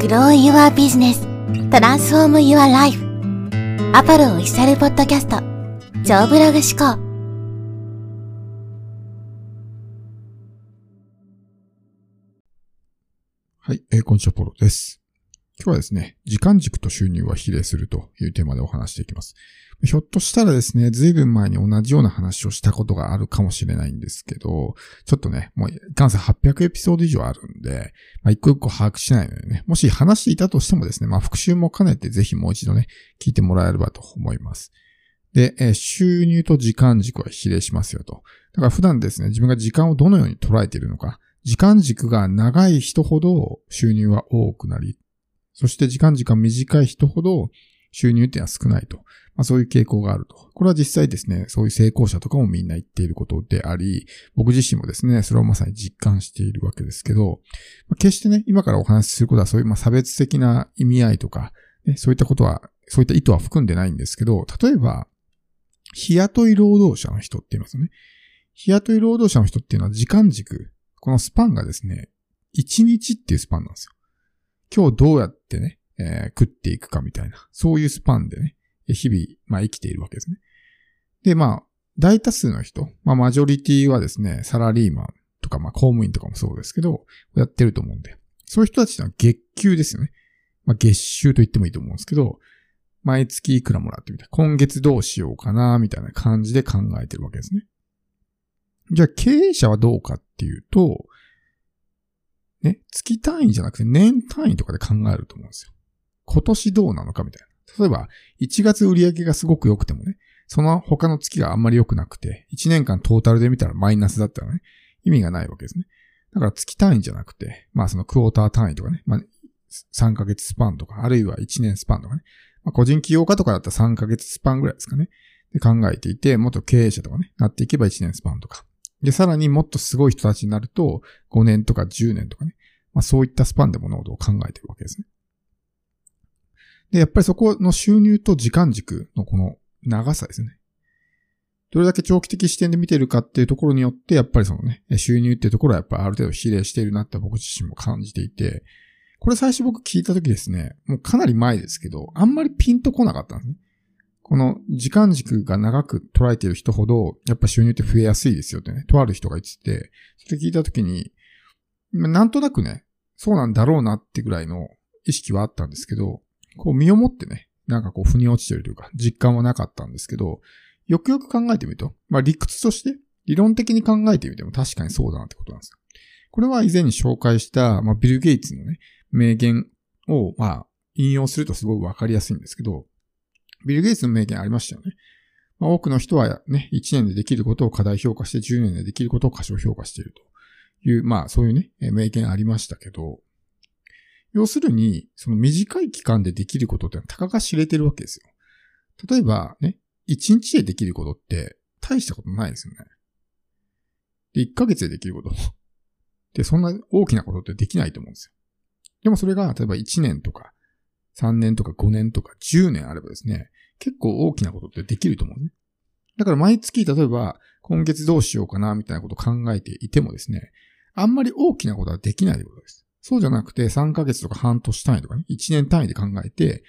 Grow Your Business. Transform Your Life. アパルオフィシャルポッドキャスト超ブログ思考。はい、えー、こんにちは、ポロです。今日はですね、時間軸と収入は比例するというテーマでお話していきます。ひょっとしたらですね、ずいぶん前に同じような話をしたことがあるかもしれないんですけど、ちょっとね、もう、いかんせん800エピソード以上あるんで、まあ、一個一個把握しないのでね、もし話していたとしてもですね、まあ、復習も兼ねてぜひもう一度ね、聞いてもらえればと思います。で、え、収入と時間軸は比例しますよと。だから普段ですね、自分が時間をどのように捉えているのか、時間軸が長い人ほど収入は多くなり、そして時間軸が短い人ほど収入っていうのは少ないと。まあそういう傾向があると。これは実際ですね、そういう成功者とかもみんな言っていることであり、僕自身もですね、それをまさに実感しているわけですけど、まあ、決してね、今からお話しすることはそういうまあ差別的な意味合いとか、ね、そういったことは、そういった意図は含んでないんですけど、例えば、日雇い労働者の人って言いますよね。日雇い労働者の人っていうのは時間軸、このスパンがですね、1日っていうスパンなんですよ。今日どうやってね、えー、食っていくかみたいな、そういうスパンでね、日々、まあ生きているわけですね。で、まあ、大多数の人、まあマジョリティはですね、サラリーマンとか、まあ公務員とかもそうですけど、やってると思うんで、そういう人たちは月給ですよね。まあ月収と言ってもいいと思うんですけど、毎月いくらもらってみたい。今月どうしようかな、みたいな感じで考えてるわけですね。じゃあ経営者はどうかっていうと、ね、月単位じゃなくて年単位とかで考えると思うんですよ。今年どうなのかみたいな。例えば、1月売上がすごく良くてもね、その他の月があんまり良くなくて、1年間トータルで見たらマイナスだったらね、意味がないわけですね。だから月単位じゃなくて、まあそのクォーター単位とかね、まあ3ヶ月スパンとか、あるいは1年スパンとかね、まあ、個人起業家とかだったら3ヶ月スパンぐらいですかね。で考えていて、もっと経営者とかね、なっていけば1年スパンとか。で、さらにもっとすごい人たちになると、5年とか10年とかね。まあそういったスパンで物事を考えてるわけですね。で、やっぱりそこの収入と時間軸のこの長さですね。どれだけ長期的視点で見てるかっていうところによって、やっぱりそのね、収入っていうところはやっぱりある程度比例しているなって僕自身も感じていて、これ最初僕聞いた時ですね、もうかなり前ですけど、あんまりピンとこなかったんですね。この時間軸が長く捉えている人ほど、やっぱ収入って増えやすいですよってね、とある人が言ってて、それ聞いた時に、なんとなくね、そうなんだろうなってぐらいの意識はあったんですけど、こう身をもってね、なんかこう腑に落ちてるというか、実感はなかったんですけど、よくよく考えてみると、まあ理屈として、理論的に考えてみても確かにそうだなってことなんですよ。これは以前に紹介した、まあ、ビル・ゲイツのね、名言を、まあ、引用するとすごくわかりやすいんですけど、ビル・ゲイツの名言ありましたよね。まあ、多くの人はね、1年でできることを過大評価して10年でできることを過小評価しているという、まあそういうね、名言ありましたけど、要するに、その短い期間でできることってたかが知れてるわけですよ。例えばね、1日でできることって大したことないですよね。で、1ヶ月でできることで、そんな大きなことってできないと思うんですよ。でもそれが、例えば1年とか、3年とか5年とか10年あればですね、結構大きなことってできると思うね。だから毎月、例えば、今月どうしようかな、みたいなことを考えていてもですね、あんまり大きなことはできないということです。そうじゃなくて3ヶ月とか半年単位とかね、1年単位で考えて、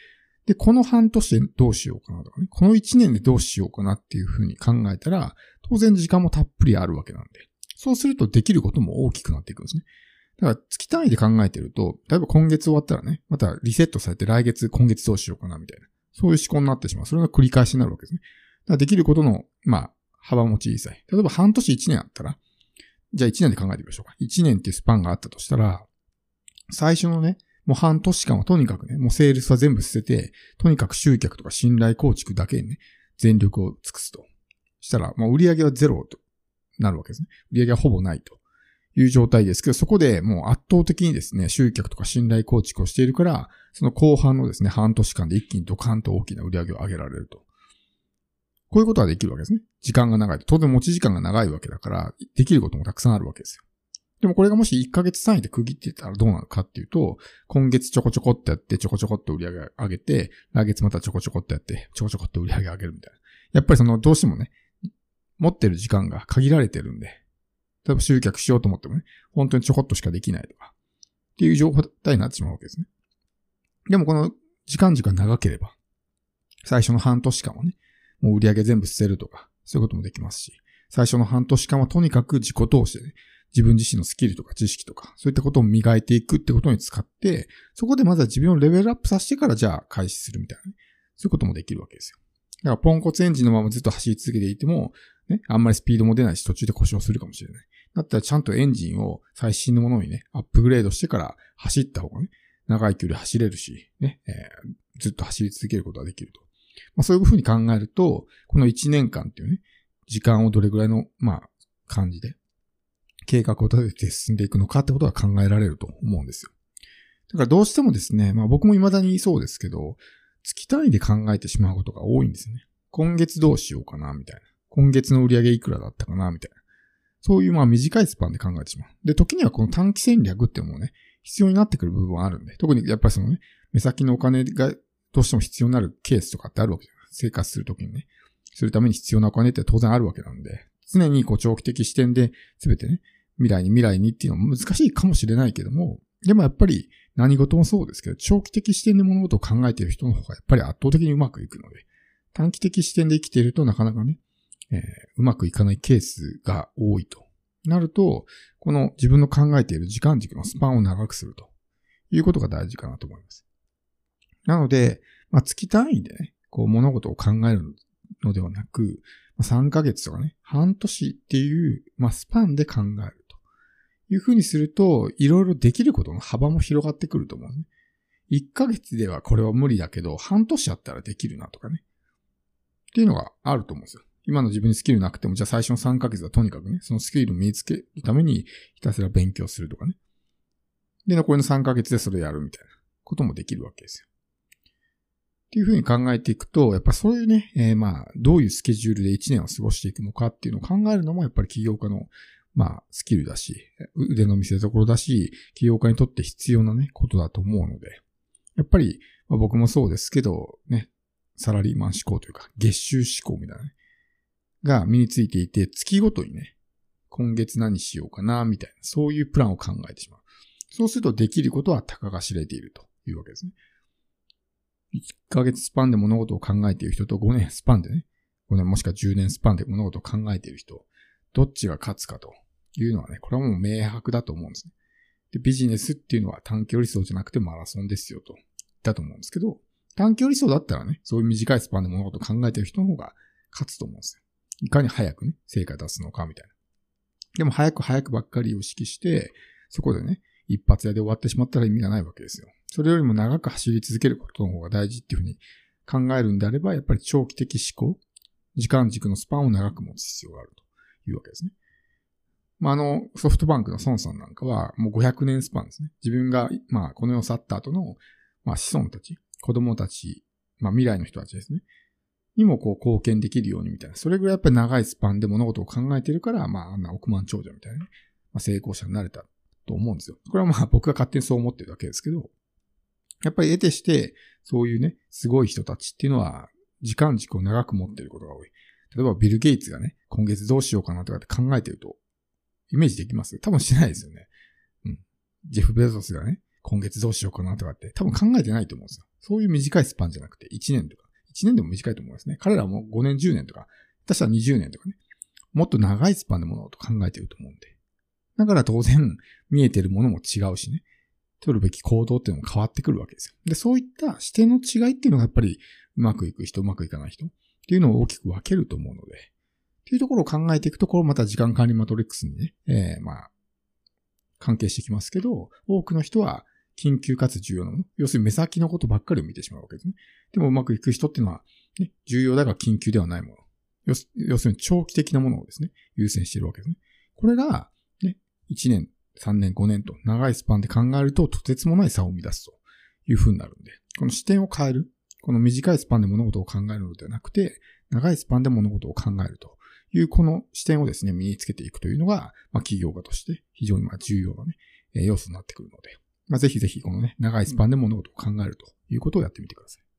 で、この半年でどうしようかなとかね、この1年でどうしようかなっていうふうに考えたら、当然時間もたっぷりあるわけなんで、そうするとできることも大きくなっていくんですね。だから月単位で考えてると、例えば今月終わったらね、またリセットされて来月、今月どうしようかなみたいな、そういう思考になってしまう。それが繰り返しになるわけですね。だからできることの、まあ、幅も小さい。例えば半年1年あったら、じゃあ1年で考えてみましょうか。1年っていうスパンがあったとしたら、最初のね、もう半年間はとにかくね、もうセールスは全部捨てて、とにかく集客とか信頼構築だけにね、全力を尽くすと。したら、もう売り上げはゼロとなるわけですね。売り上げはほぼないという状態ですけど、そこでもう圧倒的にですね、集客とか信頼構築をしているから、その後半のですね、半年間で一気にドカンと大きな売り上げを上げられると。こういうことはできるわけですね。時間が長いと。当然持ち時間が長いわけだから、できることもたくさんあるわけですよ。でもこれがもし1ヶ月単位で区切ってたらどうなるかっていうと、今月ちょこちょこってやって、ちょこちょこっと売り上げ上げて、来月またちょこちょこってやって、ちょこちょこっと売り上げ上げるみたいな。やっぱりその、どうしてもね、持ってる時間が限られてるんで、例えば集客しようと思ってもね、本当にちょこっとしかできないとか、っていう状態になってしまうわけですね。でもこの時間軸が長ければ、最初の半年間はね、もう売り上げ全部捨てるとか、そういうこともできますし、最初の半年間はとにかく自己投資でね、自分自身のスキルとか知識とか、そういったことを磨いていくってことに使って、そこでまずは自分をレベルアップさせてからじゃあ開始するみたいなね。そういうこともできるわけですよ。だからポンコツエンジンのままずっと走り続けていても、ね、あんまりスピードも出ないし途中で故障するかもしれない。だったらちゃんとエンジンを最新のものにね、アップグレードしてから走った方がね、長い距離走れるし、ね、えー、ずっと走り続けることができると。まあそういうふうに考えると、この1年間っていうね、時間をどれぐらいの、まあ、感じで、計画を立てて進んでいくのかってことが考えられると思うんですよ。だからどうしてもですね、まあ僕も未だにそうですけど、月単位で考えてしまうことが多いんですよね。今月どうしようかな、みたいな。今月の売り上げいくらだったかな、みたいな。そういうまあ短いスパンで考えてしまう。で、時にはこの短期戦略っていうのもね、必要になってくる部分はあるんで、特にやっぱりそのね、目先のお金がどうしても必要になるケースとかってあるわけじゃない生活するときにね。するために必要なお金って当然あるわけなんで、常にこう長期的視点で全てね、未来に未来にっていうのも難しいかもしれないけども、でもやっぱり何事もそうですけど、長期的視点で物事を考えている人の方がやっぱり圧倒的にうまくいくので、短期的視点で生きているとなかなかね、えー、うまくいかないケースが多いと。なると、この自分の考えている時間軸のスパンを長くするということが大事かなと思います。なので、まあ、月単位でね、こう物事を考えるのではなく、3ヶ月とかね、半年っていう、まあ、スパンで考えるというふうにすると、いろいろできることの幅も広がってくると思うね。1ヶ月ではこれは無理だけど、半年あったらできるなとかね。っていうのがあると思うんですよ。今の自分にスキルなくても、じゃあ最初の3ヶ月はとにかくね、そのスキルを身につけるためにひたすら勉強するとかね。で、残りの3ヶ月でそれやるみたいなこともできるわけですよ。っていうふうに考えていくと、やっぱそういうね、えー、まあ、どういうスケジュールで1年を過ごしていくのかっていうのを考えるのも、やっぱり起業家の、まあ、スキルだし、腕の見せ所だし、起業家にとって必要なね、ことだと思うので、やっぱり、まあ、僕もそうですけど、ね、サラリーマン思考というか、月収思考みたいなね、が身についていて、月ごとにね、今月何しようかな、みたいな、そういうプランを考えてしまう。そうするとできることはたかが知れているというわけですね。1ヶ月スパンで物事を考えている人と5年スパンでね、5年もしくは10年スパンで物事を考えている人、どっちが勝つかというのはね、これはもう明白だと思うんですね。で、ビジネスっていうのは短距離走じゃなくてマラソンですよと言ったと思うんですけど、短距離走だったらね、そういう短いスパンで物事を考えている人の方が勝つと思うんですよ。いかに早くね、成果出すのかみたいな。でも早く早くばっかりを意識して、そこでね、一発屋で終わってしまったら意味がないわけですよ。それよりも長く走り続けることの方が大事っていうふうに考えるんであれば、やっぱり長期的思考、時間軸のスパンを長く持つ必要があるというわけですね。まあ、あの、ソフトバンクの孫さんなんかは、もう500年スパンですね。自分が、まあ、この世を去った後の、まあ、子孫たち、子供たち、まあ、未来の人たちですね。にもこう貢献できるようにみたいな。それぐらいやっぱり長いスパンで物事を考えてるから、まあ、あんな億万長者みたいなね。まあ、成功者になれたと思うんですよ。これはまあ 僕が勝手にそう思ってるだけですけど、やっぱり得てして、そういうね、すごい人たちっていうのは、時間軸を長く持ってることが多い。例えばビル・ゲイツがね、今月どうしようかなとかって考えてると、イメージできます？多分しないですよね。うん。ジェフ・ベゾスがね、今月どうしようかなとかって多分考えてないと思うんですよ。そういう短いスパンじゃなくて、1年とか。1年でも短いと思いますね。彼らも5年、10年とか、下手したら20年とかね。もっと長いスパンで物事考えてると思うんで。だから当然、見えてるものも違うしね。取るべき行動っていうのも変わってくるわけですよ。で、そういった視点の違いっていうのがやっぱりうまくいく人、うまくいかない人っていうのを大きく分けると思うので、っていうところを考えていくと、ころまた時間管理マトリックスにね、えー、まあ、関係してきますけど、多くの人は緊急かつ重要なもの。要するに目先のことばっかりを見てしまうわけですね。でもうまくいく人っていうのは、ね、重要だが緊急ではないもの。要するに長期的なものをですね、優先しているわけですね。これが、ね、1年、3年、5年と長いスパンで考えるととてつもない差を生み出すという風になるんで、この視点を変える、この短いスパンで物事を考えるのではなくて、長いスパンで物事を考えるというこの視点をですね、身につけていくというのが、まあ、企業家として非常にまあ重要なね、要素になってくるので、まあ、ぜひぜひこのね、長いスパンで物事を考えるということをやってみてください。